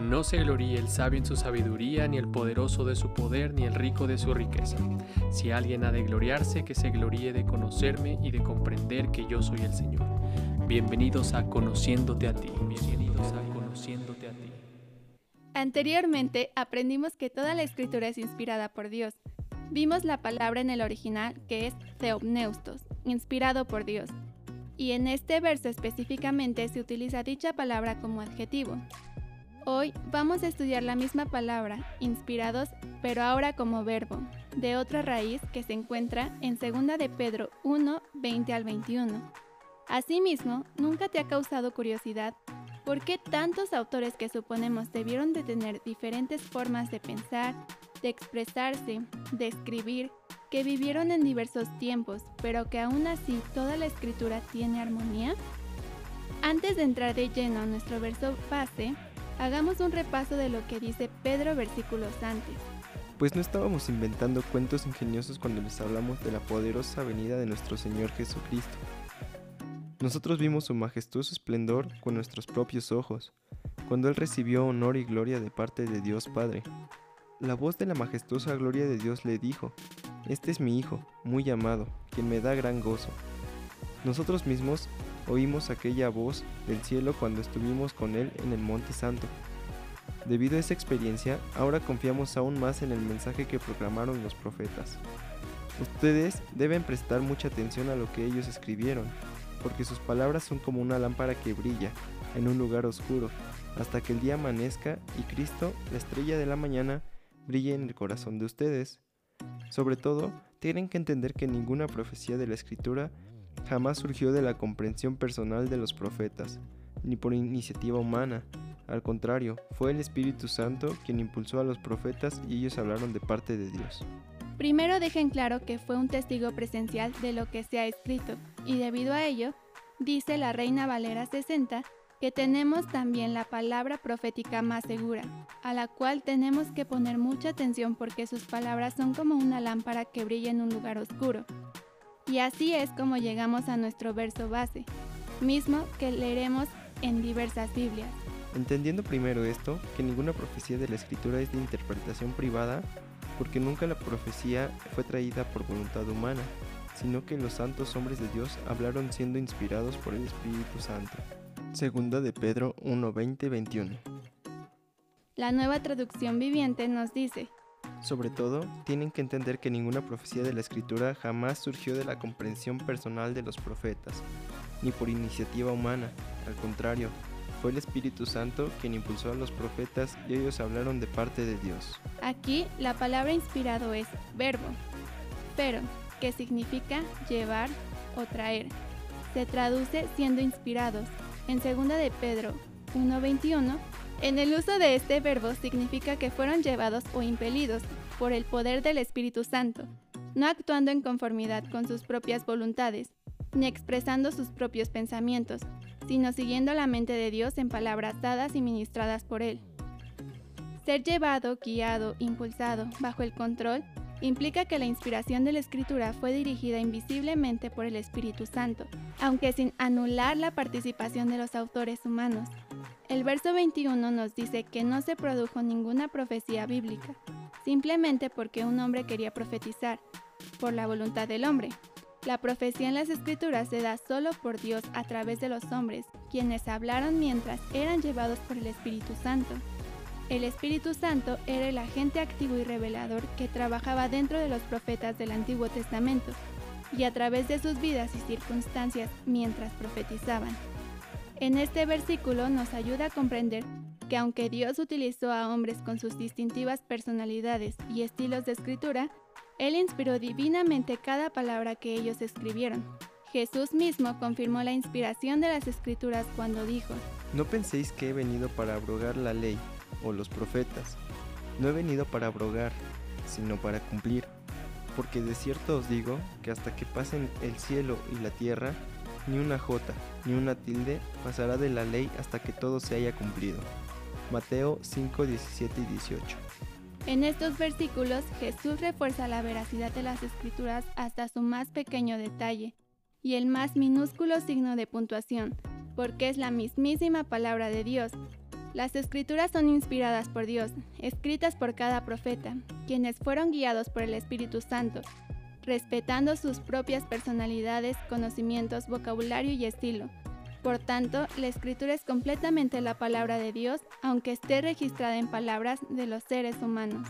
No se gloríe el sabio en su sabiduría, ni el poderoso de su poder, ni el rico de su riqueza. Si alguien ha de gloriarse, que se gloríe de conocerme y de comprender que yo soy el Señor. Bienvenidos a Conociéndote a ti. Bienvenidos a Conociéndote a ti. Anteriormente aprendimos que toda la escritura es inspirada por Dios. Vimos la palabra en el original que es theopneustos, inspirado por Dios. Y en este verso específicamente se utiliza dicha palabra como adjetivo. Hoy vamos a estudiar la misma palabra, inspirados, pero ahora como verbo, de otra raíz que se encuentra en 2 de Pedro 1, 20 al 21. Asimismo, ¿nunca te ha causado curiosidad por qué tantos autores que suponemos debieron de tener diferentes formas de pensar, de expresarse, de escribir, que vivieron en diversos tiempos, pero que aún así toda la escritura tiene armonía? Antes de entrar de lleno a nuestro verso base, Hagamos un repaso de lo que dice Pedro versículos antes. Pues no estábamos inventando cuentos ingeniosos cuando les hablamos de la poderosa venida de nuestro Señor Jesucristo. Nosotros vimos su majestuoso esplendor con nuestros propios ojos, cuando Él recibió honor y gloria de parte de Dios Padre. La voz de la majestuosa gloria de Dios le dijo, Este es mi Hijo, muy amado, quien me da gran gozo. Nosotros mismos oímos aquella voz del cielo cuando estuvimos con Él en el Monte Santo. Debido a esa experiencia, ahora confiamos aún más en el mensaje que proclamaron los profetas. Ustedes deben prestar mucha atención a lo que ellos escribieron, porque sus palabras son como una lámpara que brilla en un lugar oscuro, hasta que el día amanezca y Cristo, la estrella de la mañana, brille en el corazón de ustedes. Sobre todo, tienen que entender que ninguna profecía de la Escritura jamás surgió de la comprensión personal de los profetas, ni por iniciativa humana. Al contrario, fue el Espíritu Santo quien impulsó a los profetas y ellos hablaron de parte de Dios. Primero dejen claro que fue un testigo presencial de lo que se ha escrito, y debido a ello, dice la Reina Valera 60, que tenemos también la palabra profética más segura, a la cual tenemos que poner mucha atención porque sus palabras son como una lámpara que brilla en un lugar oscuro, y así es como llegamos a nuestro verso base, mismo que leeremos en diversas Biblias. Entendiendo primero esto, que ninguna profecía de la escritura es de interpretación privada, porque nunca la profecía fue traída por voluntad humana, sino que los santos hombres de Dios hablaron siendo inspirados por el Espíritu Santo. Segunda de Pedro 1, 21. La nueva traducción viviente nos dice, sobre todo, tienen que entender que ninguna profecía de la escritura jamás surgió de la comprensión personal de los profetas, ni por iniciativa humana, al contrario, fue el Espíritu Santo quien impulsó a los profetas y ellos hablaron de parte de Dios. Aquí la palabra inspirado es verbo, pero, que significa llevar o traer. Se traduce siendo inspirados. En 2 de Pedro 1.21 en el uso de este verbo significa que fueron llevados o impelidos por el poder del Espíritu Santo, no actuando en conformidad con sus propias voluntades, ni expresando sus propios pensamientos, sino siguiendo la mente de Dios en palabras dadas y ministradas por Él. Ser llevado, guiado, impulsado, bajo el control, implica que la inspiración de la escritura fue dirigida invisiblemente por el Espíritu Santo, aunque sin anular la participación de los autores humanos. El verso 21 nos dice que no se produjo ninguna profecía bíblica, simplemente porque un hombre quería profetizar, por la voluntad del hombre. La profecía en las escrituras se da solo por Dios a través de los hombres, quienes hablaron mientras eran llevados por el Espíritu Santo. El Espíritu Santo era el agente activo y revelador que trabajaba dentro de los profetas del Antiguo Testamento y a través de sus vidas y circunstancias mientras profetizaban. En este versículo nos ayuda a comprender que aunque Dios utilizó a hombres con sus distintivas personalidades y estilos de escritura, Él inspiró divinamente cada palabra que ellos escribieron. Jesús mismo confirmó la inspiración de las escrituras cuando dijo, No penséis que he venido para abrogar la ley o los profetas. No he venido para abrogar, sino para cumplir. Porque de cierto os digo que hasta que pasen el cielo y la tierra, ni una jota, ni una tilde pasará de la ley hasta que todo se haya cumplido. Mateo 5, 17 y 18. En estos versículos Jesús refuerza la veracidad de las escrituras hasta su más pequeño detalle y el más minúsculo signo de puntuación, porque es la mismísima palabra de Dios, Las escrituras son inspiradas por Dios, escritas por cada profeta, quienes fueron guiados por el Espíritu Santo, respetando sus propias personalidades, conocimientos, vocabulario y estilo. Por tanto, la escritura es completamente la palabra de Dios, aunque esté registrada en palabras de los seres humanos.